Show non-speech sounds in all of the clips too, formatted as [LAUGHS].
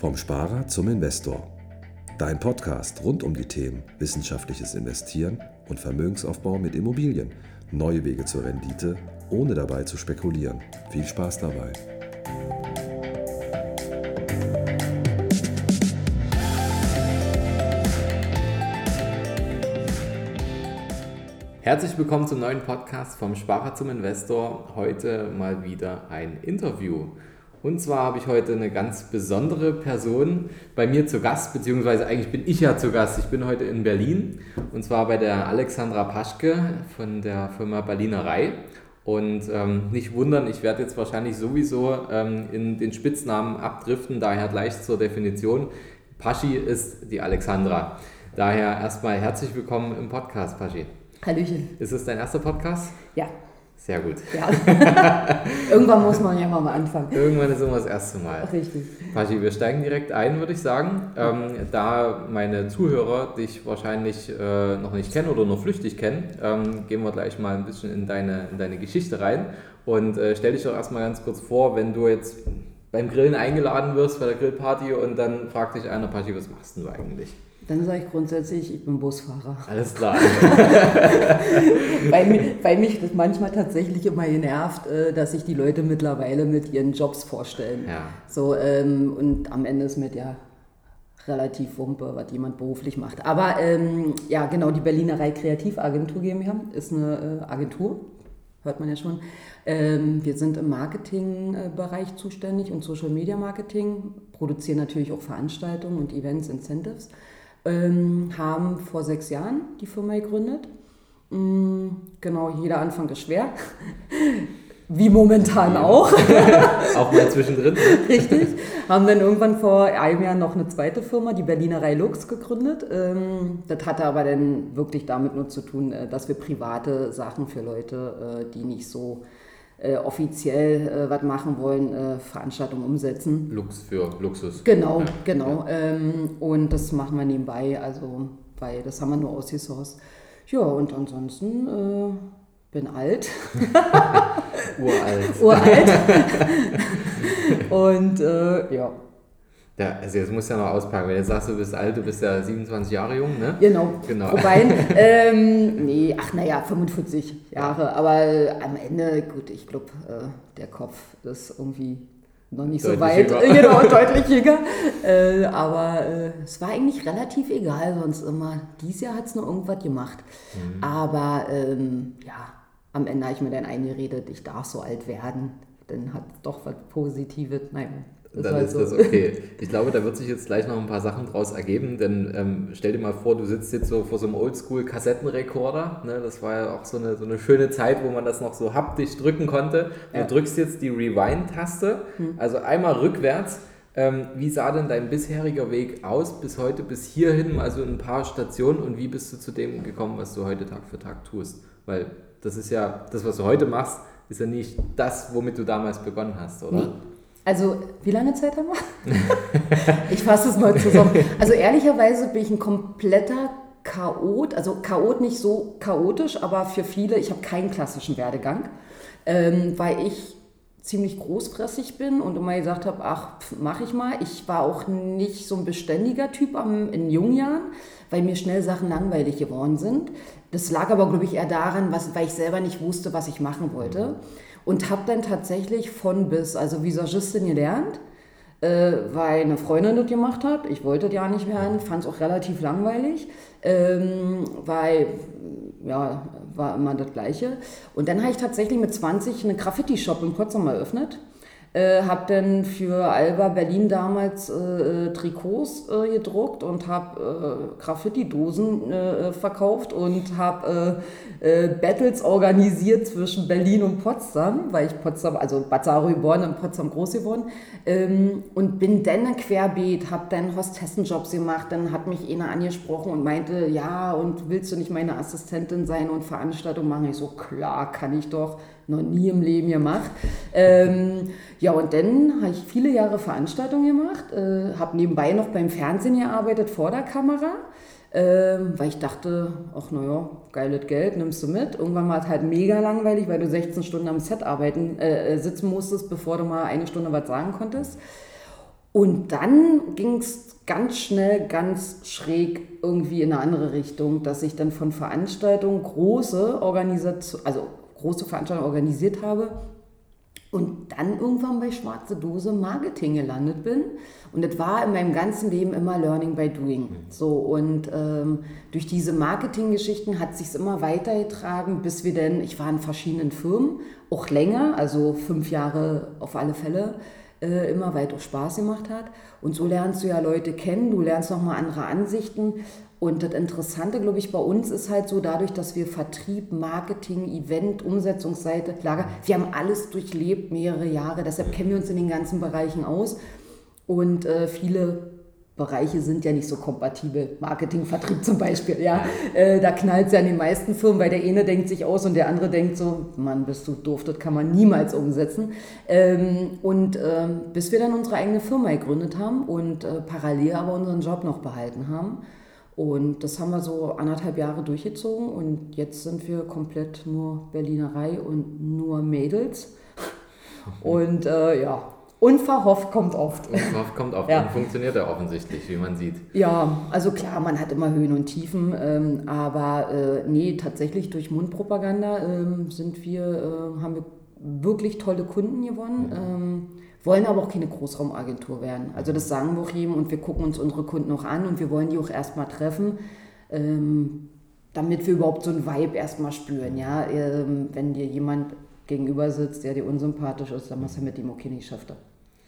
Vom Sparer zum Investor. Dein Podcast rund um die Themen wissenschaftliches Investieren und Vermögensaufbau mit Immobilien. Neue Wege zur Rendite, ohne dabei zu spekulieren. Viel Spaß dabei. Herzlich willkommen zum neuen Podcast vom Sparer zum Investor. Heute mal wieder ein Interview. Und zwar habe ich heute eine ganz besondere Person bei mir zu Gast, beziehungsweise eigentlich bin ich ja zu Gast. Ich bin heute in Berlin und zwar bei der Alexandra Paschke von der Firma Berlinerei. Und ähm, nicht wundern, ich werde jetzt wahrscheinlich sowieso ähm, in den Spitznamen abdriften, daher gleich zur Definition. Paschi ist die Alexandra. Daher erstmal herzlich willkommen im Podcast, Paschi. Hallöchen. Ist es dein erster Podcast? Ja. Sehr gut. Ja. [LAUGHS] Irgendwann muss man ja mal anfangen. Irgendwann ist immer das erste Mal. Richtig. Pachi, wir steigen direkt ein, würde ich sagen. Ähm, da meine Zuhörer dich wahrscheinlich äh, noch nicht kennen oder nur flüchtig kennen, ähm, gehen wir gleich mal ein bisschen in deine, in deine Geschichte rein. Und äh, stell dich doch erstmal ganz kurz vor, wenn du jetzt beim Grillen eingeladen wirst bei der Grillparty und dann fragt dich einer, Pachi, was machst du eigentlich? Dann sage ich grundsätzlich, ich bin Busfahrer. Alles klar. [LAUGHS] weil, weil, mich das manchmal tatsächlich immer genervt, äh, dass sich die Leute mittlerweile mit ihren Jobs vorstellen. Ja. So, ähm, und am Ende ist mit ja relativ Wumpe, was jemand beruflich macht. Aber ähm, ja, genau, die Berlinerei Kreativagentur GmbH ist eine äh, Agentur, hört man ja schon. Ähm, wir sind im Marketingbereich zuständig und Social Media Marketing, produzieren natürlich auch Veranstaltungen und Events, Incentives ähm, haben vor sechs Jahren die Firma gegründet. Mhm, genau, jeder Anfang ist schwer. [LAUGHS] Wie momentan ja. auch. [LAUGHS] auch mal zwischendrin. [LAUGHS] Richtig. Haben dann irgendwann vor einem Jahr noch eine zweite Firma, die Berlinerei Lux, gegründet. Ähm, das hatte aber dann wirklich damit nur zu tun, äh, dass wir private Sachen für Leute, äh, die nicht so äh, offiziell äh, was machen wollen, äh, Veranstaltungen umsetzen. Lux für Luxus. Genau, ja. genau. Ähm, und das machen wir nebenbei, also weil das haben wir nur ausgesourced. Ja, und ansonsten äh, bin alt. [LAUGHS] Uralt. [LAUGHS] Uralt. [LAUGHS] und äh, ja, ja, also jetzt musst du ja noch auspacken. Wenn du sagst, du bist alt, du bist ja 27 Jahre jung, ne? Genau. genau. Wobei, [LAUGHS] ähm, nee, ach naja, 45 Jahre. Ja. Aber äh, am Ende, gut, ich glaube, äh, der Kopf ist irgendwie noch nicht deutlich so weit. Jünger. [LAUGHS] Genau, [LAUGHS] deutlich jünger. Äh, aber äh, es war eigentlich relativ egal, sonst immer. Dieses Jahr hat es noch irgendwas gemacht. Mhm. Aber ähm, ja, am Ende habe ich mir dann eingeredet, ich darf so alt werden. Dann hat es doch was Positives. Nein, das dann ist so. das okay. Ich glaube, da wird sich jetzt gleich noch ein paar Sachen draus ergeben, denn ähm, stell dir mal vor, du sitzt jetzt so vor so einem Oldschool-Kassettenrekorder. Ne? Das war ja auch so eine, so eine schöne Zeit, wo man das noch so haptisch drücken konnte. Ja. Du drückst jetzt die Rewind-Taste, hm. also einmal rückwärts. Ähm, wie sah denn dein bisheriger Weg aus bis heute, bis hierhin, also ein paar Stationen und wie bist du zu dem gekommen, was du heute Tag für Tag tust? Weil das ist ja, das, was du heute machst, ist ja nicht das, womit du damals begonnen hast, oder? Nee. Also, wie lange Zeit haben wir? [LAUGHS] ich fasse es mal zusammen. Also, ehrlicherweise bin ich ein kompletter Chaot, also Chaot nicht so chaotisch, aber für viele, ich habe keinen klassischen Werdegang, ähm, weil ich ziemlich großfressig bin und immer gesagt habe, ach, mache ich mal. Ich war auch nicht so ein beständiger Typ am, in jungen Jahren, weil mir schnell Sachen langweilig geworden sind. Das lag aber, glaube ich, eher daran, was, weil ich selber nicht wusste, was ich machen wollte. Mhm und habe dann tatsächlich von bis, also Visagistin gelernt, äh, weil eine Freundin das gemacht hat. Ich wollte das ja nicht werden, fand es auch relativ langweilig, ähm, weil ja, war immer das Gleiche. Und dann habe ich tatsächlich mit 20 einen Graffiti-Shop in Potsdam eröffnet äh, habe dann für Alba Berlin damals äh, äh, Trikots äh, gedruckt und habe äh, Graffiti-Dosen äh, verkauft und habe äh, Battles organisiert zwischen Berlin und Potsdam, weil ich Potsdam, also Bad geboren und Potsdam groß geworden ähm, und bin dann querbeet, habe dann Hostessenjobs gemacht, dann hat mich einer angesprochen und meinte, ja und willst du nicht meine Assistentin sein und Veranstaltungen machen? Ich so, klar, kann ich doch noch nie im Leben gemacht. Ähm, ja, und dann habe ich viele Jahre Veranstaltungen gemacht, äh, habe nebenbei noch beim Fernsehen gearbeitet vor der Kamera, äh, weil ich dachte, ach naja, geiles Geld, nimmst du mit. Irgendwann war es halt mega langweilig, weil du 16 Stunden am Set arbeiten, äh, sitzen musstest, bevor du mal eine Stunde was sagen konntest. Und dann ging es ganz schnell, ganz schräg irgendwie in eine andere Richtung, dass ich dann von Veranstaltungen große Organisation, also große Veranstaltungen organisiert habe und dann irgendwann bei Schwarze Dose Marketing gelandet bin. Und das war in meinem ganzen Leben immer Learning by Doing. So, und ähm, durch diese Marketinggeschichten hat sich immer weitergetragen, bis wir dann, ich war in verschiedenen Firmen, auch länger, also fünf Jahre auf alle Fälle, äh, immer weiter Spaß gemacht hat. Und so lernst du ja Leute kennen, du lernst nochmal andere Ansichten. Und das Interessante, glaube ich, bei uns ist halt so, dadurch, dass wir Vertrieb, Marketing, Event, Umsetzungsseite, Lager, wir haben alles durchlebt, mehrere Jahre. Deshalb kennen wir uns in den ganzen Bereichen aus. Und äh, viele Bereiche sind ja nicht so kompatibel. Marketing, Vertrieb zum Beispiel, ja. Äh, da knallt es ja in den meisten Firmen, weil der eine denkt sich aus und der andere denkt so, Mann, bist du doof, das kann man niemals umsetzen. Ähm, und äh, bis wir dann unsere eigene Firma gegründet haben und äh, parallel aber unseren Job noch behalten haben. Und das haben wir so anderthalb Jahre durchgezogen und jetzt sind wir komplett nur Berlinerei und nur Mädels. [LAUGHS] Und äh, ja, Unverhofft kommt oft. Unverhofft kommt oft ja. und funktioniert ja offensichtlich, wie man sieht. Ja, also klar, man hat immer Höhen und Tiefen, ähm, aber äh, nee, tatsächlich durch Mundpropaganda ähm, sind wir, äh, haben wir wirklich tolle Kunden gewonnen. Mhm. Ähm, wollen aber auch keine Großraumagentur werden. Also das sagen wir auch jedem und wir gucken uns unsere Kunden auch an und wir wollen die auch erstmal treffen, ähm, damit wir überhaupt so einen Vibe erstmal spüren. Ja? Ähm, wenn dir jemand gegenüber sitzt, der dir unsympathisch ist, dann machst du mit dem okay nicht schafft.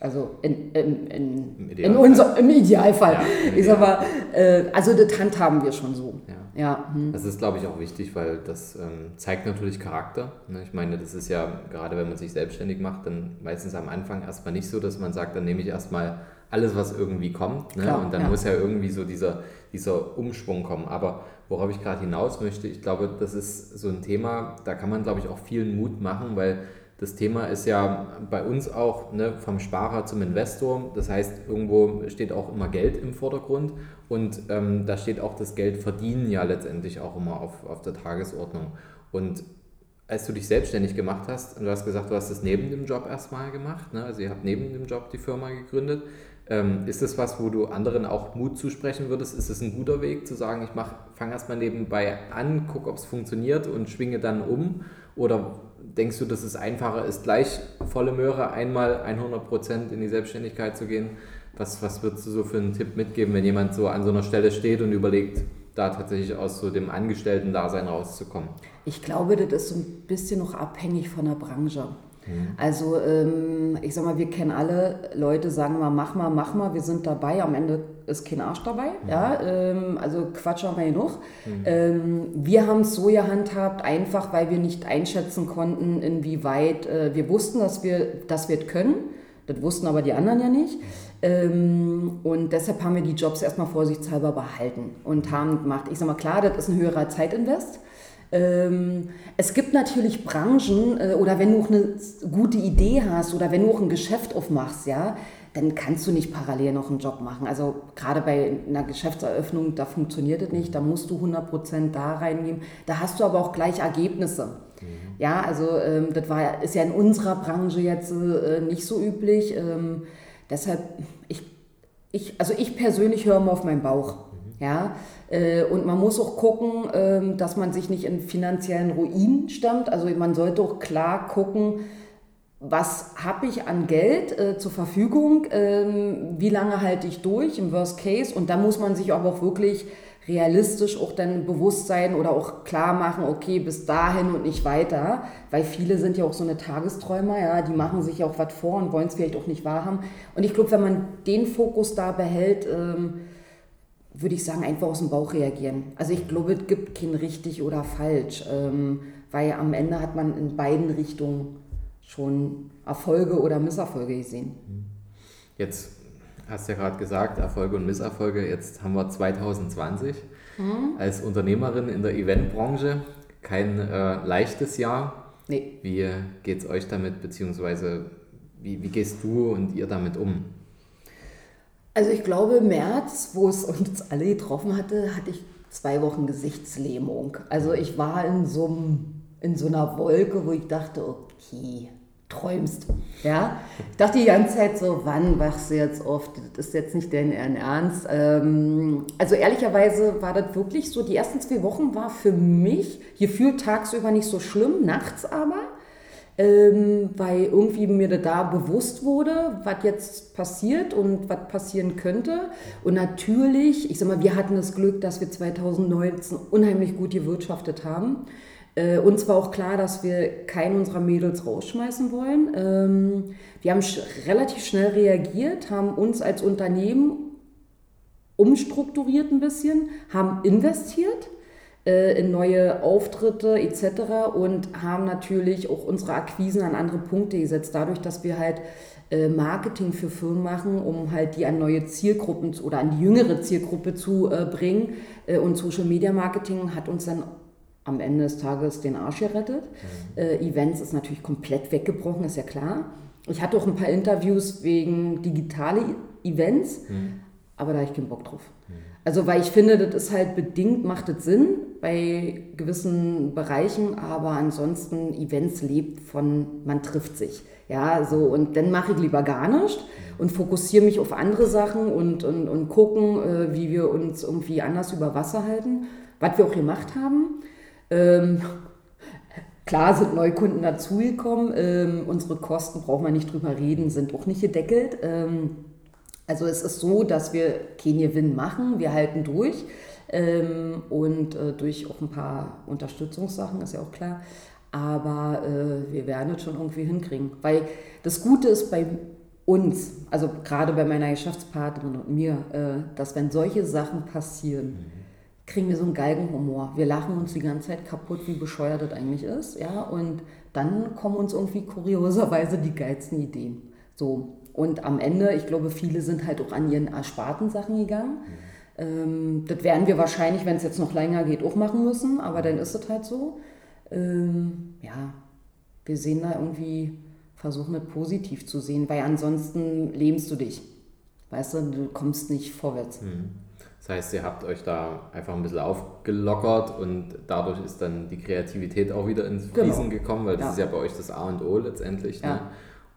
Also in, in, in, Im, Idealfall. in unser, im Idealfall. Ja, im ich sag mal, äh, also das handhaben wir schon so. Ja. ja hm. Das ist, glaube ich, auch wichtig, weil das ähm, zeigt natürlich Charakter. Ne? Ich meine, das ist ja, gerade wenn man sich selbstständig macht, dann meistens am Anfang erstmal nicht so, dass man sagt, dann nehme ich erstmal alles, was irgendwie kommt. Ne? Klar, und dann ja. muss ja irgendwie so dieser, dieser Umschwung kommen. Aber worauf ich gerade hinaus möchte, ich glaube, das ist so ein Thema, da kann man, glaube ich, auch vielen Mut machen, weil das Thema ist ja bei uns auch ne, vom Sparer zum Investor. Das heißt, irgendwo steht auch immer Geld im Vordergrund und ähm, da steht auch das Geld verdienen ja letztendlich auch immer auf, auf der Tagesordnung. Und als du dich selbstständig gemacht hast, und du hast gesagt, du hast das neben dem Job erstmal gemacht, ne? also ihr habt neben dem Job die Firma gegründet. Ähm, ist das was, wo du anderen auch Mut zusprechen würdest? Ist es ein guter Weg zu sagen, ich fange erstmal nebenbei an, gucke, ob es funktioniert und schwinge dann um? Oder denkst du, dass es einfacher ist, gleich volle Möhre einmal 100% in die Selbstständigkeit zu gehen? Was, was würdest du so für einen Tipp mitgeben, wenn jemand so an so einer Stelle steht und überlegt, da tatsächlich aus so dem Angestellten-Dasein rauszukommen? Ich glaube, das ist so ein bisschen noch abhängig von der Branche. Mhm. Also ähm, ich sag mal, wir kennen alle Leute, sagen mal, mach mal, mach mal, wir sind dabei, am Ende ist kein Arsch dabei. Mhm. Ja? Ähm, also Quatsch haben wir genug. Mhm. Ähm, wir haben es so gehandhabt, einfach weil wir nicht einschätzen konnten, inwieweit äh, wir wussten, dass wir das wird können. Das wussten aber die anderen ja nicht. Ähm, und deshalb haben wir die Jobs erstmal vorsichtshalber behalten und haben gemacht, ich sag mal, klar, das ist ein höherer Zeitinvest. Ähm, es gibt natürlich Branchen äh, oder wenn du auch eine gute Idee hast oder wenn du auch ein Geschäft aufmachst, ja, dann kannst du nicht parallel noch einen Job machen. Also gerade bei einer Geschäftseröffnung, da funktioniert das nicht, da musst du 100% da reingeben. Da hast du aber auch gleich Ergebnisse. Mhm. Ja, also ähm, das war, ist ja in unserer Branche jetzt äh, nicht so üblich. Ähm, deshalb, ich, ich, also ich persönlich höre mal auf meinen Bauch. Ja, äh, und man muss auch gucken, ähm, dass man sich nicht in finanziellen Ruin stammt. Also man sollte auch klar gucken, was habe ich an Geld äh, zur Verfügung, ähm, wie lange halte ich durch im Worst Case. Und da muss man sich aber auch wirklich realistisch auch dann bewusst sein oder auch klar machen, okay, bis dahin und nicht weiter, weil viele sind ja auch so eine Tagesträumer, ja, die machen sich auch was vor und wollen es vielleicht auch nicht wahrhaben. Und ich glaube, wenn man den Fokus da behält, ähm, würde ich sagen, einfach aus dem Bauch reagieren. Also ich glaube, es gibt kein richtig oder falsch, ähm, weil am Ende hat man in beiden Richtungen schon Erfolge oder Misserfolge gesehen. Jetzt hast du ja gerade gesagt, Erfolge und Misserfolge. Jetzt haben wir 2020 mhm. als Unternehmerin in der Eventbranche. Kein äh, leichtes Jahr. Nee. Wie geht es euch damit, beziehungsweise wie, wie gehst du und ihr damit um? Also ich glaube, im März, wo es uns alle getroffen hatte, hatte ich zwei Wochen Gesichtslähmung. Also ich war in so, in so einer Wolke, wo ich dachte, okay, träumst. Ja, ich dachte die ganze Zeit so, wann wachst du jetzt auf? Das ist jetzt nicht dein Ernst. Ähm, also ehrlicherweise war das wirklich so, die ersten zwei Wochen war für mich gefühlt tagsüber nicht so schlimm, nachts aber. Ähm, weil irgendwie mir da bewusst wurde, was jetzt passiert und was passieren könnte. Und natürlich, ich sag mal, wir hatten das Glück, dass wir 2019 unheimlich gut gewirtschaftet haben. Äh, uns war auch klar, dass wir keinen unserer Mädels rausschmeißen wollen. Ähm, wir haben sch relativ schnell reagiert, haben uns als Unternehmen umstrukturiert ein bisschen, haben investiert äh, in neue Auftritte etc. und haben natürlich auch unsere Akquisen an andere Punkte gesetzt, dadurch, dass wir halt äh, Marketing für Firmen machen, um halt die an neue Zielgruppen oder an die jüngere Zielgruppe zu äh, bringen. Äh, und Social Media Marketing hat uns dann am Ende des Tages den Arsch gerettet. Mhm. Äh, Events ist natürlich komplett weggebrochen, ist ja klar. Ich hatte auch ein paar Interviews wegen digitale Events, mhm. aber da habe ich keinen Bock drauf. Mhm. Also, weil ich finde, das ist halt bedingt, macht es Sinn bei gewissen Bereichen, aber ansonsten Events lebt von, man trifft sich. Ja, so, und dann mache ich lieber gar nichts und fokussiere mich auf andere Sachen und, und, und gucken, äh, wie wir uns irgendwie anders über Wasser halten, was wir auch gemacht haben. Ähm, [LAUGHS] klar sind Neukunden dazugekommen. Ähm, unsere Kosten, brauchen wir nicht drüber reden, sind auch nicht gedeckelt. Ähm, also es ist so, dass wir keinen Gewinn machen, wir halten durch. Ähm, und äh, durch auch ein paar Unterstützungssachen, ist ja auch klar. Aber äh, wir werden es schon irgendwie hinkriegen. Weil das Gute ist bei uns, also gerade bei meiner Geschäftspartnerin und mir, äh, dass wenn solche Sachen passieren, mhm kriegen wir so einen Galgenhumor. Wir lachen uns die ganze Zeit kaputt, wie bescheuert das eigentlich ist. Ja? Und dann kommen uns irgendwie kurioserweise die geilsten Ideen. So. Und am Ende, ich glaube, viele sind halt auch an ihren ersparten Sachen gegangen. Mhm. Ähm, das werden wir wahrscheinlich, wenn es jetzt noch länger geht, auch machen müssen, aber dann ist es halt so. Ähm, ja, wir sehen da irgendwie, versuchen es positiv zu sehen, weil ansonsten lähmst du dich. Weißt du, du kommst nicht vorwärts. Mhm. Das heißt, ihr habt euch da einfach ein bisschen aufgelockert und dadurch ist dann die Kreativität auch wieder ins genau. Fließen genau. gekommen, weil das ja. ist ja bei euch das A und O letztendlich. Ne?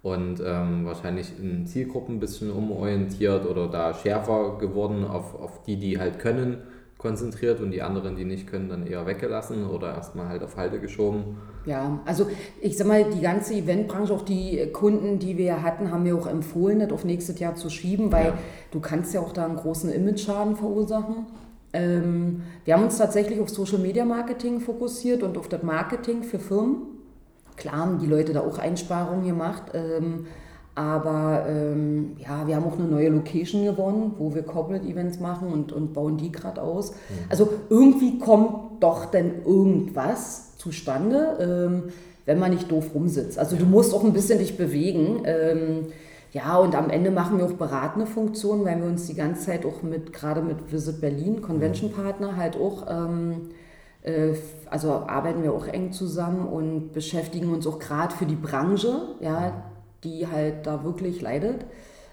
Und ähm, wahrscheinlich in Zielgruppen ein bisschen umorientiert oder da schärfer geworden auf, auf die, die halt können konzentriert und die anderen, die nicht können, dann eher weggelassen oder erstmal halt auf Halte geschoben? Ja, also ich sag mal, die ganze Eventbranche, auch die Kunden, die wir hatten, haben mir auch empfohlen, das auf nächstes Jahr zu schieben, weil ja. du kannst ja auch da einen großen Image-Schaden verursachen. Ähm, wir haben uns tatsächlich auf Social Media Marketing fokussiert und auf das Marketing für Firmen. Klar haben die Leute da auch Einsparungen gemacht. Ähm, aber ähm, ja, wir haben auch eine neue Location gewonnen, wo wir Corporate Events machen und, und bauen die gerade aus. Mhm. Also irgendwie kommt doch dann irgendwas zustande, ähm, wenn man nicht doof rumsitzt. Also du musst auch ein bisschen dich bewegen. Ähm, ja, und am Ende machen wir auch beratende Funktionen, weil wir uns die ganze Zeit auch mit, gerade mit Visit Berlin, Convention Partner, halt auch, ähm, äh, also arbeiten wir auch eng zusammen und beschäftigen uns auch gerade für die Branche, ja, die halt da wirklich leidet.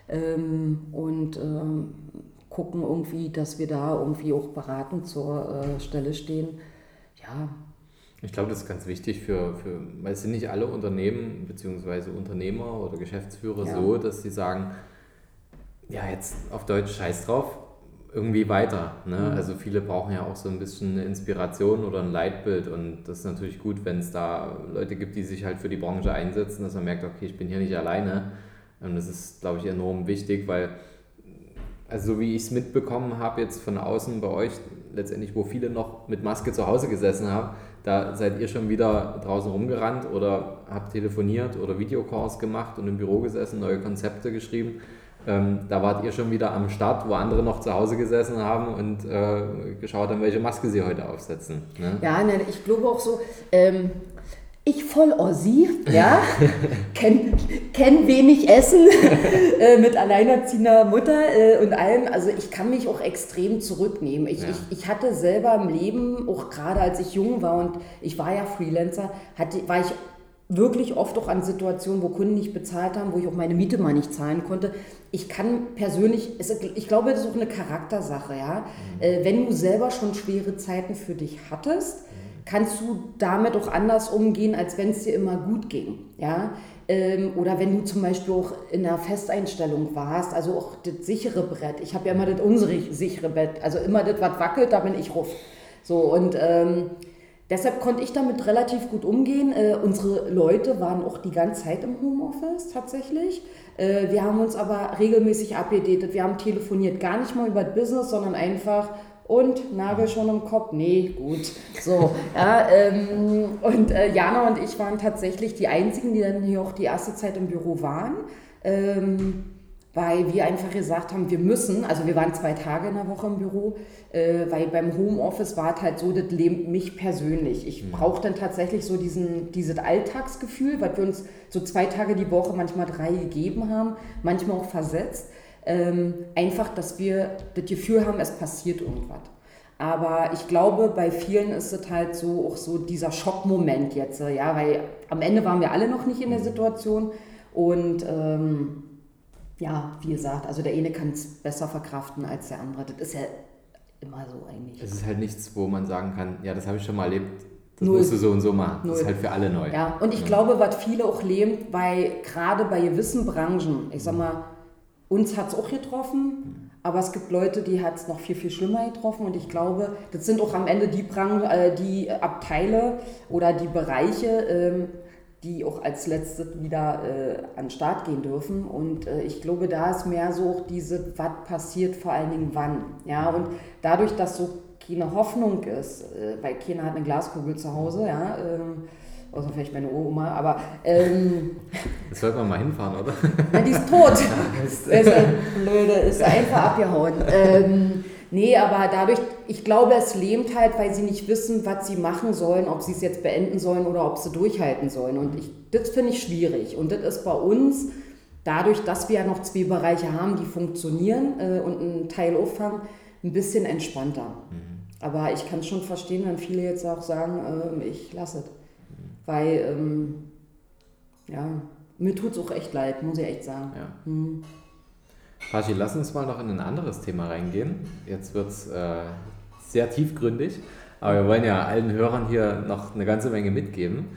Ähm, und ähm, gucken irgendwie, dass wir da irgendwie auch beratend zur äh, Stelle stehen. Ja. Ich glaube, das ist ganz wichtig für, für, weil es sind nicht alle Unternehmen bzw. Unternehmer oder Geschäftsführer ja. so, dass sie sagen, ja, jetzt auf Deutsch scheiß drauf, irgendwie weiter. Ne? Mhm. Also viele brauchen ja auch so ein bisschen eine Inspiration oder ein Leitbild und das ist natürlich gut, wenn es da Leute gibt, die sich halt für die Branche einsetzen, dass man merkt, okay, ich bin hier nicht alleine. Und das ist, glaube ich, enorm wichtig, weil, also so wie ich es mitbekommen habe jetzt von außen bei euch, letztendlich, wo viele noch mit Maske zu Hause gesessen haben, da seid ihr schon wieder draußen rumgerannt oder habt telefoniert oder Videocalls gemacht und im Büro gesessen, neue Konzepte geschrieben. Ähm, da wart ihr schon wieder am Start, wo andere noch zu Hause gesessen haben und äh, geschaut haben, welche Maske sie heute aufsetzen. Ne? Ja, ne, ich glaube auch so, ähm, ich voll Ossi, ja, [LAUGHS] kenn, kenn wenig Essen [LAUGHS] äh, mit alleinerziehender Mutter äh, und allem. Also ich kann mich auch extrem zurücknehmen. Ich, ja. ich, ich hatte selber im Leben, auch gerade als ich jung war und ich war ja Freelancer, hatte, war ich wirklich oft auch an Situationen, wo Kunden nicht bezahlt haben, wo ich auch meine Miete mal nicht zahlen konnte. Ich kann persönlich, ich glaube, das ist auch eine Charaktersache, ja. Mhm. Äh, wenn du selber schon schwere Zeiten für dich hattest, kannst du damit auch anders umgehen, als wenn es dir immer gut ging. Ja? Ähm, oder wenn du zum Beispiel auch in einer Festeinstellung warst, also auch das sichere Brett. Ich habe ja immer das unsere sichere Bett, also immer das, was wackelt, da bin ich ruf. So und ähm, deshalb konnte ich damit relativ gut umgehen. Äh, unsere Leute waren auch die ganze Zeit im Homeoffice tatsächlich. Äh, wir haben uns aber regelmäßig abgedatet, wir haben telefoniert, gar nicht mal über Business, sondern einfach und Nagel schon im Kopf? Nee, gut. So, ja, ähm, und äh, Jana und ich waren tatsächlich die einzigen, die dann hier auch die erste Zeit im Büro waren. Ähm, weil wir einfach gesagt haben, wir müssen, also wir waren zwei Tage in der Woche im Büro, äh, weil beim Homeoffice war es halt so, das lebt mich persönlich. Ich mhm. brauche dann tatsächlich so diesen, dieses Alltagsgefühl, was wir uns so zwei Tage die Woche, manchmal drei gegeben haben, manchmal auch versetzt. Ähm, einfach, dass wir das Gefühl haben, es passiert irgendwas. Aber ich glaube, bei vielen ist es halt so auch so dieser Schockmoment jetzt, ja, weil am Ende waren wir alle noch nicht in der Situation und ähm, ja, wie gesagt, also der eine kann es besser verkraften als der andere. Das ist ja immer so eigentlich. Es ist halt nichts, wo man sagen kann, ja, das habe ich schon mal erlebt, das Null. musst du so und so machen. Null. Das ist halt für alle neu. Ja, und ich ja. glaube, was viele auch lähmt, weil gerade bei gewissen Branchen, ich sag mal, uns hat es auch getroffen, aber es gibt Leute, die hat es noch viel, viel schlimmer getroffen. Und ich glaube, das sind auch am Ende die, Branchen, äh, die Abteile oder die Bereiche, ähm, die auch als letztes wieder äh, an den Start gehen dürfen. Und äh, ich glaube, da ist mehr so auch diese, was passiert, vor allen Dingen wann. Ja, und dadurch, dass so keine Hoffnung ist, äh, weil keiner hat eine Glaskugel zu Hause, ja, ähm, außer vielleicht meine Oma, aber. Ähm, das sollte man mal hinfahren, oder? [LAUGHS] Ja, die ist tot. ist, ist blöde, ist einfach abgehauen. Ähm, Nee, aber dadurch, ich glaube, es lähmt halt, weil sie nicht wissen, was sie machen sollen, ob sie es jetzt beenden sollen oder ob sie durchhalten sollen. Und ich, das finde ich schwierig. Und das ist bei uns, dadurch, dass wir ja noch zwei Bereiche haben, die funktionieren äh, und einen Teil auffangen, ein bisschen entspannter. Mhm. Aber ich kann es schon verstehen, wenn viele jetzt auch sagen, äh, ich lasse es. Mhm. Weil, ähm, ja, mir tut es auch echt leid, muss ich echt sagen. Ja. Mhm. Pachi, lass uns mal noch in ein anderes Thema reingehen. Jetzt wird es äh, sehr tiefgründig, aber wir wollen ja allen Hörern hier noch eine ganze Menge mitgeben.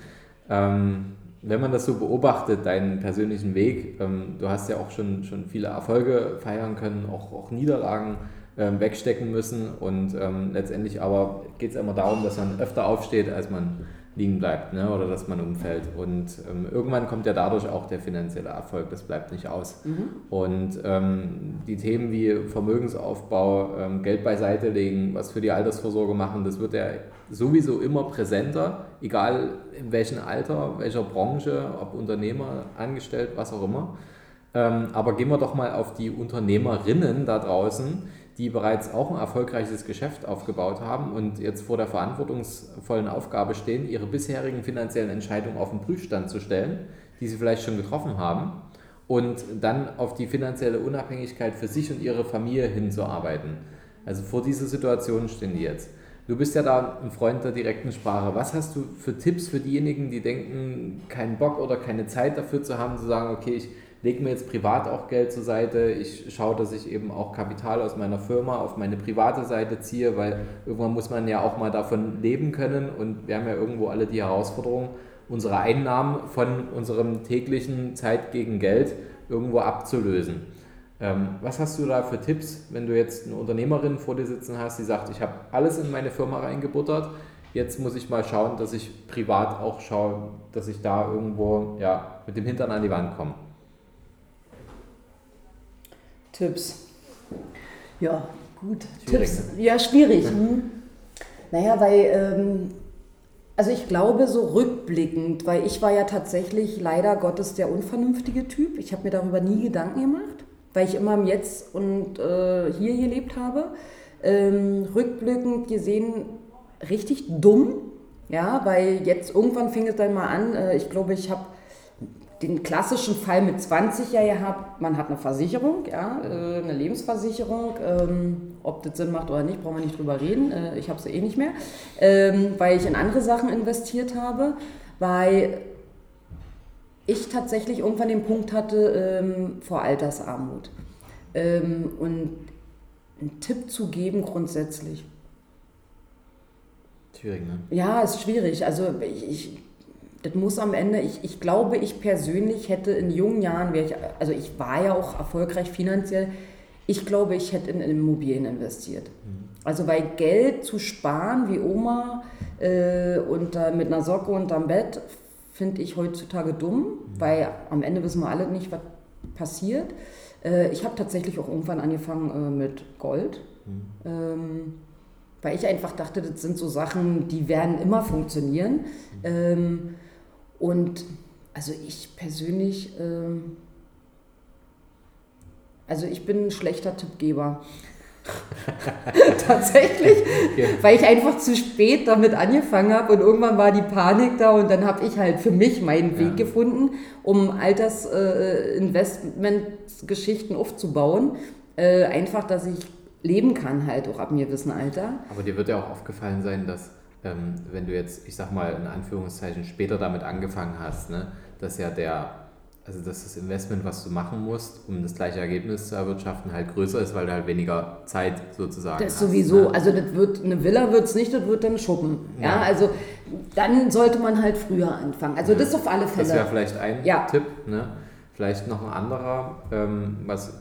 Ähm, wenn man das so beobachtet, deinen persönlichen Weg, ähm, du hast ja auch schon, schon viele Erfolge feiern können, auch, auch Niederlagen ähm, wegstecken müssen und ähm, letztendlich aber geht es immer darum, dass man öfter aufsteht, als man liegen bleibt ne? oder dass man umfällt. Und ähm, irgendwann kommt ja dadurch auch der finanzielle Erfolg, das bleibt nicht aus. Mhm. Und ähm, die Themen wie Vermögensaufbau, ähm, Geld beiseite legen, was für die Altersvorsorge machen, das wird ja sowieso immer präsenter, egal in welchem Alter, welcher Branche, ob Unternehmer, Angestellt, was auch immer. Ähm, aber gehen wir doch mal auf die Unternehmerinnen da draußen, die bereits auch ein erfolgreiches Geschäft aufgebaut haben und jetzt vor der verantwortungsvollen Aufgabe stehen, ihre bisherigen finanziellen Entscheidungen auf den Prüfstand zu stellen, die sie vielleicht schon getroffen haben, und dann auf die finanzielle Unabhängigkeit für sich und ihre Familie hinzuarbeiten. Also vor dieser Situation stehen die jetzt. Du bist ja da ein Freund der direkten Sprache. Was hast du für Tipps für diejenigen, die denken, keinen Bock oder keine Zeit dafür zu haben, zu sagen, okay, ich lege mir jetzt privat auch Geld zur Seite. Ich schaue, dass ich eben auch Kapital aus meiner Firma auf meine private Seite ziehe, weil irgendwann muss man ja auch mal davon leben können und wir haben ja irgendwo alle die Herausforderung, unsere Einnahmen von unserem täglichen Zeit gegen Geld irgendwo abzulösen. Ähm, was hast du da für Tipps, wenn du jetzt eine Unternehmerin vor dir sitzen hast, die sagt, ich habe alles in meine Firma reingebuttert, jetzt muss ich mal schauen, dass ich privat auch schaue, dass ich da irgendwo ja, mit dem Hintern an die Wand komme? Tipps. Ja, gut. Schwierig, Tipps. Ne? Ja, schwierig. Hm. Naja, weil, ähm, also ich glaube so rückblickend, weil ich war ja tatsächlich leider Gottes der unvernünftige Typ. Ich habe mir darüber nie Gedanken gemacht, weil ich immer im Jetzt und äh, hier gelebt habe. Ähm, rückblickend gesehen richtig dumm, ja, weil jetzt irgendwann fing es dann mal an. Äh, ich glaube, ich habe den klassischen Fall mit 20 ja gehabt, man hat eine Versicherung, ja, äh, eine Lebensversicherung. Ähm, ob das Sinn macht oder nicht, brauchen wir nicht drüber reden. Äh, ich habe sie eh nicht mehr, ähm, weil ich in andere Sachen investiert habe, weil ich tatsächlich irgendwann den Punkt hatte ähm, vor Altersarmut. und einen Tipp zu geben grundsätzlich. Schwierig, ne? Ja, ist schwierig. Also ich, ich das muss am Ende, ich, ich glaube, ich persönlich hätte in jungen Jahren, ich, also ich war ja auch erfolgreich finanziell, ich glaube, ich hätte in Immobilien investiert. Mhm. Also weil Geld zu sparen wie Oma äh, und äh, mit einer Socke unterm Bett finde ich heutzutage dumm, mhm. weil am Ende wissen wir alle nicht, was passiert. Äh, ich habe tatsächlich auch irgendwann angefangen äh, mit Gold. Mhm. Ähm, weil ich einfach dachte, das sind so Sachen, die werden immer funktionieren. Mhm. Ähm, und also ich persönlich, ähm, also ich bin ein schlechter Tippgeber. [LAUGHS] Tatsächlich, ja. weil ich einfach zu spät damit angefangen habe und irgendwann war die Panik da und dann habe ich halt für mich meinen Weg ja. gefunden, um Altersinvestmentgeschichten äh, aufzubauen. Äh, einfach, dass ich leben kann halt auch ab einem gewissen Alter. Aber dir wird ja auch aufgefallen sein, dass ähm, wenn du jetzt, ich sag mal in Anführungszeichen, später damit angefangen hast, ne, dass ja der, also dass das Investment, was du machen musst, um das gleiche Ergebnis zu erwirtschaften, halt größer ist, weil du halt weniger Zeit sozusagen das hast. Das sowieso, ne? also das wird, eine Villa wird es nicht, das wird dann Schuppen. Ja. ja. also dann sollte man halt früher anfangen. Also ja. das auf alle Fälle. Das wäre vielleicht ein ja. Tipp, ne? Vielleicht noch ein anderer, ähm, was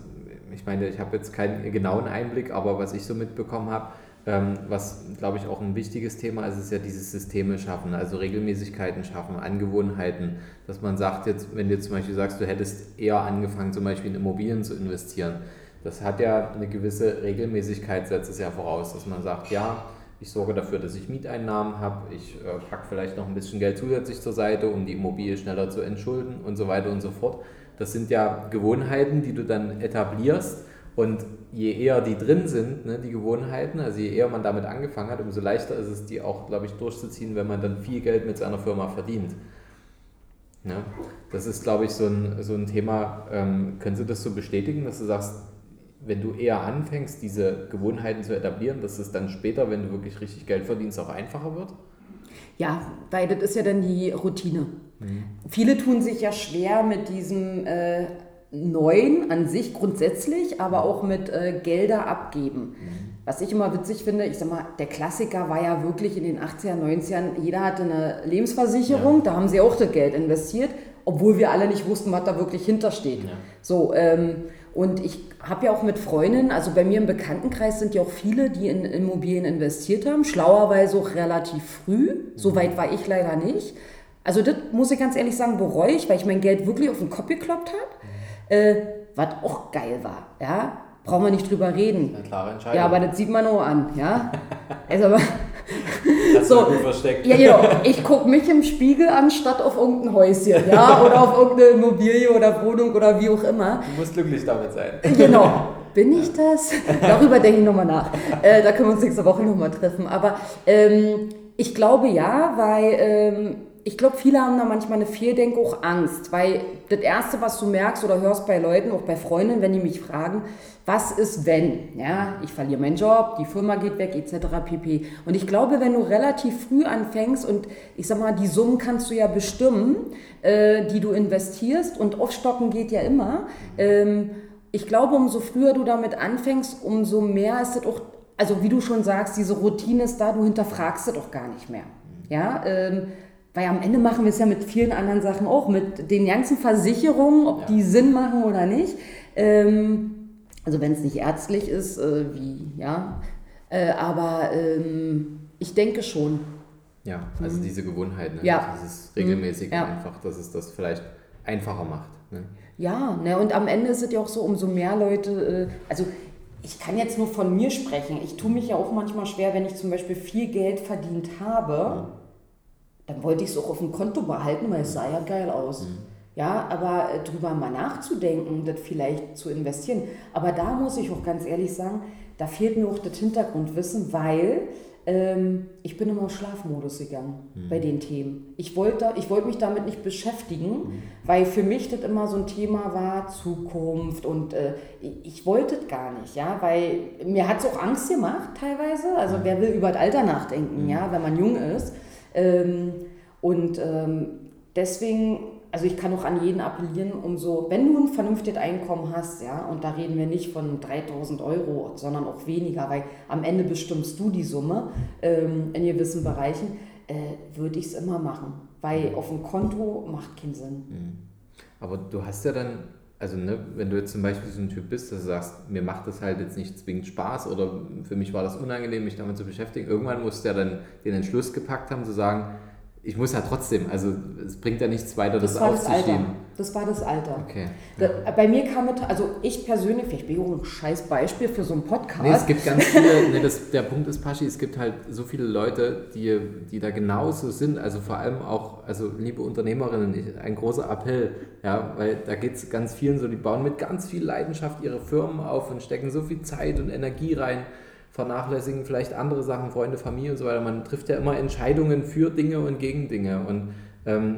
ich meine, ich habe jetzt keinen genauen Einblick, aber was ich so mitbekommen habe, ähm, was, glaube ich, auch ein wichtiges Thema ist, ist ja dieses Systeme schaffen, also Regelmäßigkeiten schaffen, Angewohnheiten, dass man sagt jetzt, wenn du zum Beispiel sagst, du hättest eher angefangen, zum Beispiel in Immobilien zu investieren, das hat ja eine gewisse Regelmäßigkeit, setzt es ja voraus, dass man sagt, ja, ich sorge dafür, dass ich Mieteinnahmen habe, ich äh, packe vielleicht noch ein bisschen Geld zusätzlich zur Seite, um die Immobilie schneller zu entschulden und so weiter und so fort. Das sind ja Gewohnheiten, die du dann etablierst und je eher die drin sind, ne, die Gewohnheiten, also je eher man damit angefangen hat, umso leichter ist es, die auch, glaube ich, durchzuziehen, wenn man dann viel Geld mit seiner Firma verdient. Ja, das ist, glaube ich, so ein, so ein Thema. Ähm, können Sie das so bestätigen, dass du sagst, wenn du eher anfängst, diese Gewohnheiten zu etablieren, dass es dann später, wenn du wirklich richtig Geld verdienst, auch einfacher wird? Ja, weil das ist ja dann die Routine. Mhm. Viele tun sich ja schwer mit diesem äh, Neuen an sich grundsätzlich, aber auch mit äh, Gelder abgeben. Mhm. Was ich immer witzig finde, ich sag mal, der Klassiker war ja wirklich in den 80er, 90ern, jeder hatte eine Lebensversicherung, ja. da haben sie auch das Geld investiert, obwohl wir alle nicht wussten, was da wirklich hintersteht. Ja. So, ähm, und ich habe ja auch mit Freundinnen, also bei mir im Bekanntenkreis sind ja auch viele, die in Immobilien investiert haben, schlauerweise auch relativ früh. So mhm. weit war ich leider nicht. Also das muss ich ganz ehrlich sagen, bereue ich, weil ich mein Geld wirklich auf den Kopf gekloppt habe. Äh, was auch geil war, ja. Brauchen wir nicht drüber reden. Eine klare Entscheidung. Ja, aber das sieht man nur an, ja. [LAUGHS] Also, so. Ja, genau. Ich gucke mich im Spiegel an, statt auf irgendein Häuschen, ja, [LAUGHS] oder auf irgendeine Immobilie oder Wohnung oder wie auch immer. Du musst glücklich damit sein. Genau. [LAUGHS] Bin ich das? Darüber denke ich nochmal nach. Äh, da können wir uns nächste Woche nochmal treffen. Aber ähm, ich glaube ja, weil ähm, ich glaube, viele haben da manchmal eine Fehldenke, auch Angst, weil das Erste, was du merkst oder hörst bei Leuten, auch bei Freunden, wenn die mich fragen, was ist wenn? Ja, ich verliere meinen Job, die Firma geht weg, etc. pp. Und ich glaube, wenn du relativ früh anfängst und ich sag mal, die Summen kannst du ja bestimmen, äh, die du investierst und aufstocken geht ja immer. Ähm, ich glaube, umso früher du damit anfängst, umso mehr ist es auch, also wie du schon sagst, diese Routine ist da, du hinterfragst es doch gar nicht mehr. Ja, ähm, weil am Ende machen wir es ja mit vielen anderen Sachen auch, mit den ganzen Versicherungen, ob ja. die Sinn machen oder nicht. Ähm, also wenn es nicht ärztlich ist, äh, wie, ja. Äh, aber ähm, ich denke schon. Ja, also mhm. diese Gewohnheit, ne? ja. dieses regelmäßig ja. einfach, dass es das vielleicht einfacher macht. Ne? Ja, ne? und am Ende ist es ja auch so, umso mehr Leute, äh, also ich kann jetzt nur von mir sprechen. Ich tue mich ja auch manchmal schwer, wenn ich zum Beispiel viel Geld verdient habe. Mhm dann wollte ich es auch auf dem Konto behalten, weil es sah ja geil aus. Mhm. Ja, aber äh, drüber mal nachzudenken, das vielleicht zu investieren. Aber da muss ich auch ganz ehrlich sagen, da fehlt mir auch das Hintergrundwissen, weil ähm, ich bin immer auf Schlafmodus gegangen mhm. bei den Themen. Ich wollte, ich wollte mich damit nicht beschäftigen, mhm. weil für mich das immer so ein Thema war, Zukunft und äh, ich wollte es gar nicht, ja, weil mir hat es auch Angst gemacht teilweise. Also mhm. wer will über das Alter nachdenken, mhm. ja, wenn man jung ist. Ähm, und ähm, deswegen, also ich kann auch an jeden appellieren, um so, wenn du ein vernünftiges Einkommen hast, ja, und da reden wir nicht von 3000 Euro, sondern auch weniger, weil am Ende bestimmst du die Summe ähm, in gewissen Bereichen, äh, würde ich es immer machen, weil auf dem Konto macht keinen Sinn. Mhm. Aber du hast ja dann, also ne, wenn du jetzt zum Beispiel so ein Typ bist, dass du sagst, mir macht das halt jetzt nicht zwingend Spaß oder für mich war das unangenehm, mich damit zu beschäftigen, irgendwann musst du ja dann den Entschluss gepackt haben, zu sagen, ich muss ja trotzdem, also es bringt ja nichts weiter, das, das war aufzuschieben. Das, Alter. das war das Alter. Okay. Da, bei mir kam es, also ich persönlich, vielleicht bin ich auch ein scheiß Beispiel für so einen Podcast. Nee, es gibt ganz viele, nee, das, der Punkt ist, Paschi, es gibt halt so viele Leute, die, die da genauso sind, also vor allem auch, also liebe Unternehmerinnen, ein großer Appell, ja, weil da geht es ganz vielen so, die bauen mit ganz viel Leidenschaft ihre Firmen auf und stecken so viel Zeit und Energie rein vernachlässigen vielleicht andere Sachen, Freunde, Familie und so weiter. Man trifft ja immer Entscheidungen für Dinge und gegen Dinge. Und ähm,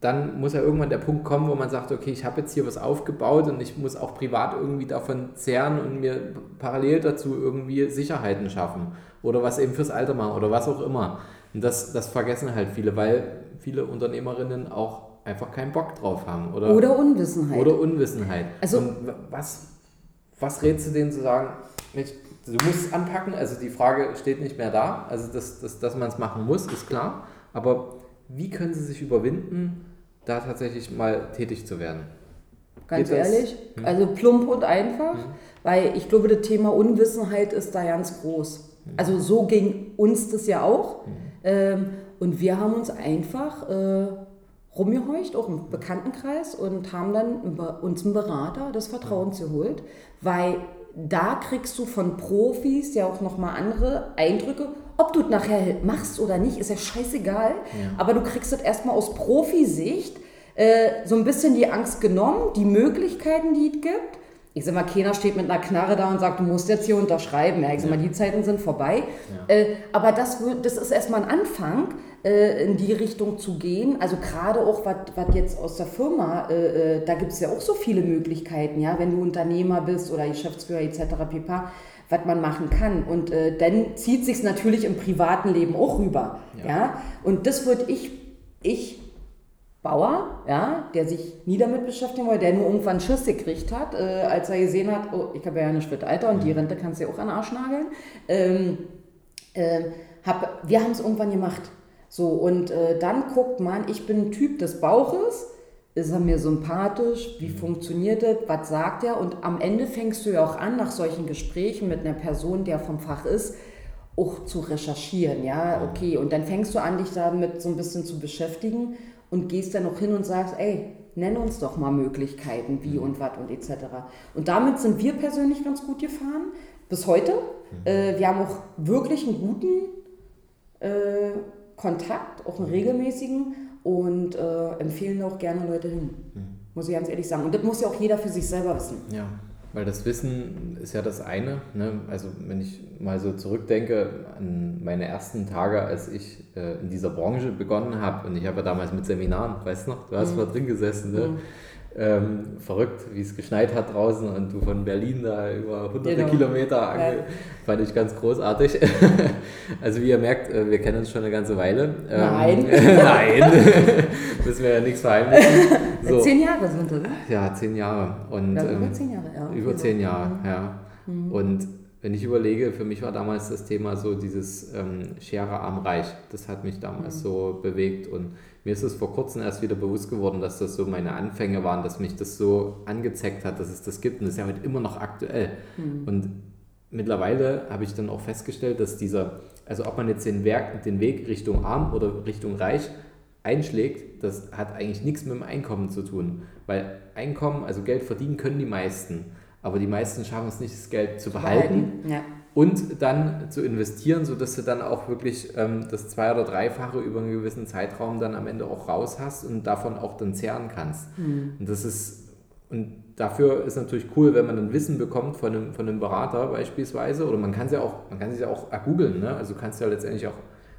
dann muss ja irgendwann der Punkt kommen, wo man sagt, okay, ich habe jetzt hier was aufgebaut und ich muss auch privat irgendwie davon zehren und mir parallel dazu irgendwie Sicherheiten schaffen oder was eben fürs Alter machen oder was auch immer. Und das, das vergessen halt viele, weil viele Unternehmerinnen auch einfach keinen Bock drauf haben. Oder, oder Unwissenheit. Oder Unwissenheit. Also, und was, was rätst du denen zu sagen, du musst es anpacken, also die Frage steht nicht mehr da, also dass, dass, dass man es machen muss, ist klar, aber wie können sie sich überwinden, da tatsächlich mal tätig zu werden? Ganz Geht ehrlich, hm? also plump und einfach, hm? weil ich glaube, das Thema Unwissenheit ist da ganz groß. Hm. Also so ging uns das ja auch. Hm. Ähm, und wir haben uns einfach äh, rumgeheucht, auch im Bekanntenkreis, und haben dann uns einen Berater des Vertrauens geholt, weil da kriegst du von Profis ja auch nochmal andere Eindrücke. Ob du es nachher machst oder nicht, ist ja scheißegal. Ja. Aber du kriegst das erstmal aus Profisicht äh, so ein bisschen die Angst genommen, die Möglichkeiten, die es gibt. Ich sag mal, keiner steht mit einer Knarre da und sagt, du musst jetzt hier unterschreiben. Ja, ich sag mal, die Zeiten sind vorbei. Ja. Äh, aber das, das ist erstmal ein Anfang äh, in die Richtung zu gehen. Also gerade auch, was jetzt aus der Firma, äh, äh da gibt es ja auch so viele Möglichkeiten, ja, wenn du Unternehmer bist oder Geschäftsführer etc. pp was man machen kann. Und äh, dann zieht sich natürlich im privaten Leben auch rüber. Ja. ja? Und das würde ich, ich, Bauer, ja, der sich nie damit beschäftigen wollte, der nur irgendwann Schiss gekriegt hat, äh, als er gesehen hat, oh, ich habe ja nicht für Alter und mhm. die Rente kannst du ja auch an den Arsch nageln. Ähm, äh, hab, wir haben es irgendwann gemacht. So, und äh, dann guckt man, ich bin ein Typ des Bauches, ist er mir sympathisch, wie mhm. funktioniert das, was sagt er? Und am Ende fängst du ja auch an, nach solchen Gesprächen mit einer Person, der vom Fach ist, auch zu recherchieren, ja, okay. Und dann fängst du an, dich damit so ein bisschen zu beschäftigen und gehst dann noch hin und sagst, ey, nenn uns doch mal Möglichkeiten, wie mhm. und was und etc. Und damit sind wir persönlich ganz gut gefahren, bis heute. Mhm. Äh, wir haben auch wirklich einen guten äh, Kontakt, auch einen regelmäßigen und äh, empfehlen auch gerne Leute hin. Mhm. Muss ich ganz ehrlich sagen. Und das muss ja auch jeder für sich selber wissen. Ja, weil das Wissen ist ja das eine. Ne? Also wenn ich mal so zurückdenke an meine ersten Tage, als ich äh, in dieser Branche begonnen habe, und ich habe ja damals mit Seminaren, weißt du noch, du hast mhm. mal drin gesessen, ne? Mhm ähm, verrückt, wie es geschneit hat draußen und du von Berlin da über hunderte genau. Kilometer ange ja. fand ich ganz großartig. [LAUGHS] also wie ihr merkt, äh, wir kennen uns schon eine ganze Weile. Ähm, Nein. [LAUGHS] Nein, [LAUGHS] müssen wir ja nichts verheimlichen. So. Zehn Jahre sind das, Ja, zehn Jahre. Und, ja, über ähm, zehn Jahre, ja. Über zehn Jahre, ja. Mhm. Und wenn ich überlege, für mich war damals das Thema so dieses ähm, Schere arm reich. Das hat mich damals mhm. so bewegt und mir ist es vor kurzem erst wieder bewusst geworden, dass das so meine Anfänge waren, dass mich das so angezeckt hat, dass es das gibt und das ist ja heute immer noch aktuell. Mhm. Und mittlerweile habe ich dann auch festgestellt, dass dieser, also ob man jetzt den, Werk, den Weg Richtung arm oder Richtung reich einschlägt, das hat eigentlich nichts mit dem Einkommen zu tun. Weil Einkommen, also Geld verdienen können die meisten, aber die meisten schaffen es nicht, das Geld zu behalten. Ja und dann zu investieren, sodass du dann auch wirklich ähm, das zwei- oder dreifache über einen gewissen Zeitraum dann am Ende auch raus hast und davon auch dann zehren kannst. Mhm. Und das ist, und dafür ist natürlich cool, wenn man dann Wissen bekommt von einem, von einem Berater beispielsweise, oder man kann es ja auch, man kann sich ja auch googeln, ne? also du kannst ja letztendlich auch,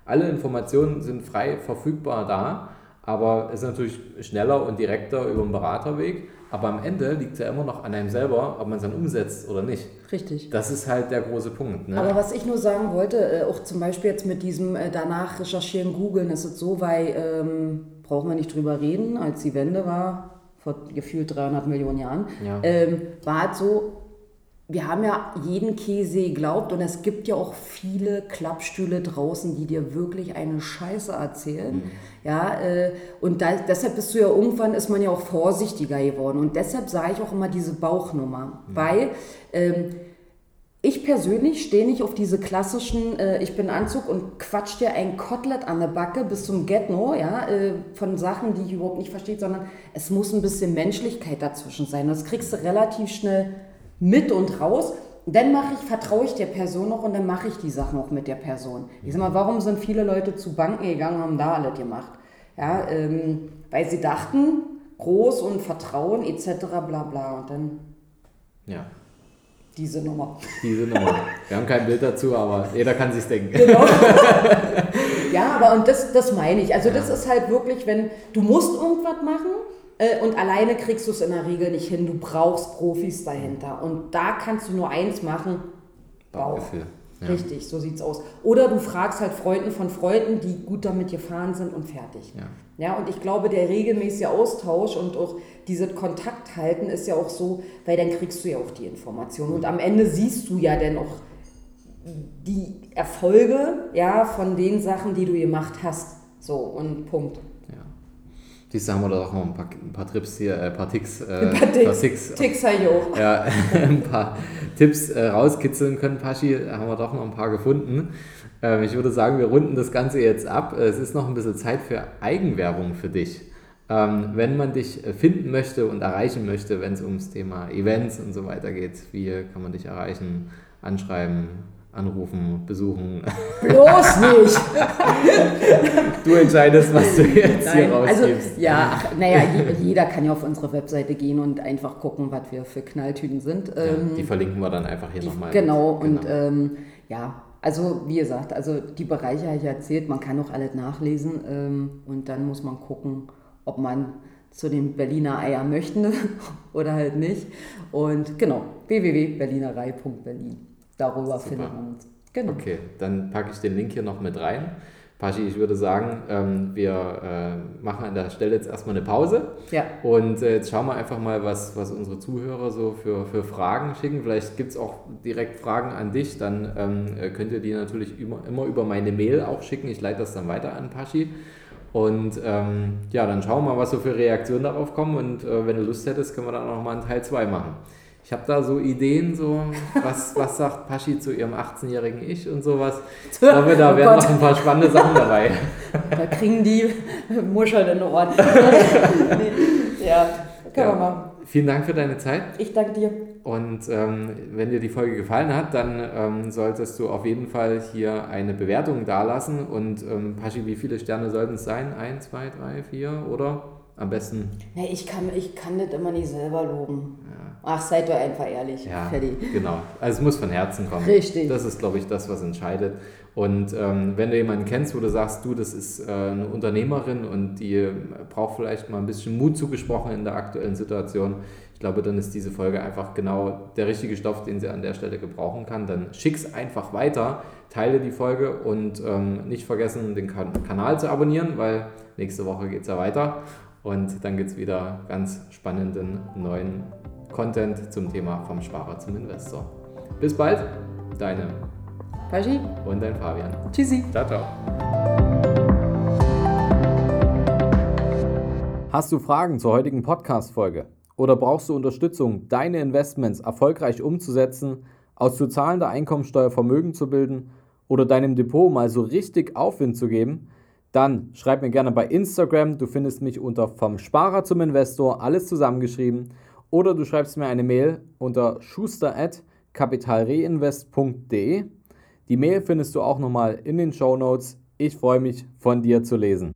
alle Informationen sind frei verfügbar da, aber es ist natürlich schneller und direkter über einen Beraterweg. Aber am Ende liegt es ja immer noch an einem selber, ob man es dann umsetzt oder nicht. Richtig. Das ist halt der große Punkt. Ne? Aber was ich nur sagen wollte, äh, auch zum Beispiel jetzt mit diesem äh, danach recherchieren, googeln, ist es so, weil ähm, brauchen wir nicht drüber reden, als die Wende war, vor gefühlt 300 Millionen Jahren, Ja. ähm, war es so, wir haben ja jeden Käse geglaubt und es gibt ja auch viele Klappstühle draußen, die dir wirklich eine Scheiße erzählen. Ja, äh, und da, deshalb bist du ja irgendwann, ist man ja auch vorsichtiger geworden. Und deshalb sage ich auch immer diese Bauchnummer, weil ähm, ich persönlich stehe nicht auf diese klassischen, äh, ich bin Anzug und quatsch dir ein Kotelett an der Backe bis zum Get-No, ja, äh, von Sachen, die ich überhaupt nicht verstehe, sondern es muss ein bisschen Menschlichkeit dazwischen sein. Das kriegst du relativ schnell mit und raus. Dann mache ich, vertraue ich der Person noch und dann mache ich die Sachen auch mit der Person. Ich sag mal, warum sind viele Leute zu Banken gegangen haben da alles gemacht? Ja, ähm, weil sie dachten, groß und Vertrauen etc. bla bla. Und dann Ja, diese Nummer. diese Nummer. Wir haben kein Bild dazu, aber jeder kann sich denken. Genau. [LAUGHS] ja, aber und das, das meine ich. Also das ist halt wirklich, wenn du musst irgendwas machen und alleine kriegst du es in der Regel nicht hin. Du brauchst Profis dahinter. Und da kannst du nur eins machen, Bauch. Bauchgefühl. Ja. Richtig, so sieht's aus. Oder du fragst halt Freunden von Freunden, die gut damit gefahren sind und fertig. Ja. Ja, und ich glaube, der regelmäßige Austausch und auch diese Kontakt halten ist ja auch so, weil dann kriegst du ja auch die Informationen. Und am Ende siehst du ja dann auch die Erfolge ja, von den Sachen, die du gemacht hast. So, und Punkt. Dies haben wir doch noch ein paar, ein paar Trips hier, äh, ein paar Ticks, äh, Ein paar Ticks. Ticks, Ticks ich auch. ja, [LAUGHS] ein paar Tipps äh, rauskitzeln können, Paschi, haben wir doch noch ein paar gefunden. Ähm, ich würde sagen, wir runden das Ganze jetzt ab. Es ist noch ein bisschen Zeit für Eigenwerbung für dich. Ähm, wenn man dich äh, finden möchte und erreichen möchte, wenn es ums Thema Events und so weiter geht, wie kann man dich erreichen, anschreiben, anrufen, besuchen? Bloß nicht. Du entscheidest, was du jetzt Nein, hier also, rausgibst. ja, ach, naja, je- jeder kann ja auf unsere Webseite gehen und einfach gucken, was wir für Knalltüten sind. Ja, Ähm, die verlinken wir dann einfach hier nochmal. Genau, und ähm, ja, also wie gesagt, also die Bereiche habe ich erzählt, man kann auch alles nachlesen ähm, und dann muss man gucken, ob man zu den Berliner Eier möchte [LAUGHS] oder halt nicht. Und genau, www.berlinerei.berlin. Darüber Super. findet man uns. Genau. Okay, dann packe ich den Link hier noch mit rein. Paschi, ich würde sagen, ähm, wir äh, machen an der Stelle jetzt erstmal eine Pause. Ja, Und äh, jetzt schauen wir einfach mal, was, was unsere Zuhörer so für, für Fragen schicken. Vielleicht gibt es auch direkt Fragen an dich. Dann ähm, äh, könnt ihr die natürlich immer, immer über meine Mail auch schicken. Ich leite das dann weiter an Paschi. Und ähm, ja, dann schauen wir mal, was so für Reaktionen darauf kommen. Und äh, wenn du Lust hättest, können wir dann auch noch mal einen Teil 2 machen. Ich habe da so Ideen, so was, was sagt Paschi zu ihrem 18-jährigen Ich und sowas. Ich [LAUGHS] glaube, da Oh werden Gott. noch ein paar spannende Sachen dabei. [LAUGHS] da kriegen die [LAUGHS] Muscheln in den Ohren. nee, ja, können wir Ja. machen. Vielen Dank für deine Zeit. Ich danke dir. Und ähm, wenn dir die Folge gefallen hat, dann ähm, solltest du auf jeden Fall hier eine Bewertung dalassen. Und ähm, Paschi, wie viele Sterne sollten es sein? Ein, zwei, drei, vier oder am besten? Nee, ich kann, ich kann das immer nicht selber loben. Ach, seid doch einfach ehrlich. Ja, Fertig. genau. Also es muss von Herzen kommen. Richtig. Das ist, glaube ich, das, was entscheidet. Und ähm, wenn du jemanden kennst, wo du sagst, du, das ist äh, eine Unternehmerin und die braucht vielleicht mal ein bisschen Mut zugesprochen in der aktuellen Situation, ich glaube, dann ist diese Folge einfach genau der richtige Stoff, den sie an der Stelle gebrauchen kann. Dann schick's einfach weiter, teile die Folge und ähm, nicht vergessen, den kan Kanal zu abonnieren, weil nächste Woche geht es ja weiter. Und dann gibt es wieder ganz spannenden neuen Content zum Thema vom Sparer zum Investor. Bis bald, deine Paschi, und dein Fabian. tschüssi. Ciao, ciao. Hast du Fragen zur heutigen Podcast-Folge? Oder brauchst du Unterstützung, deine Investments erfolgreich umzusetzen, aus zu zahlender Einkommensteuer Vermögen zu bilden oder deinem Depot mal so richtig Aufwind zu geben? Dann schreib mir gerne bei Instagram. Du findest mich unter vom Sparer zum Investor, alles zusammengeschrieben. Oder du schreibst mir eine Mail unter schuster.kapitalreinvest.de. Die Mail findest du auch nochmal in den Show Notes. Ich freue mich, von dir zu lesen.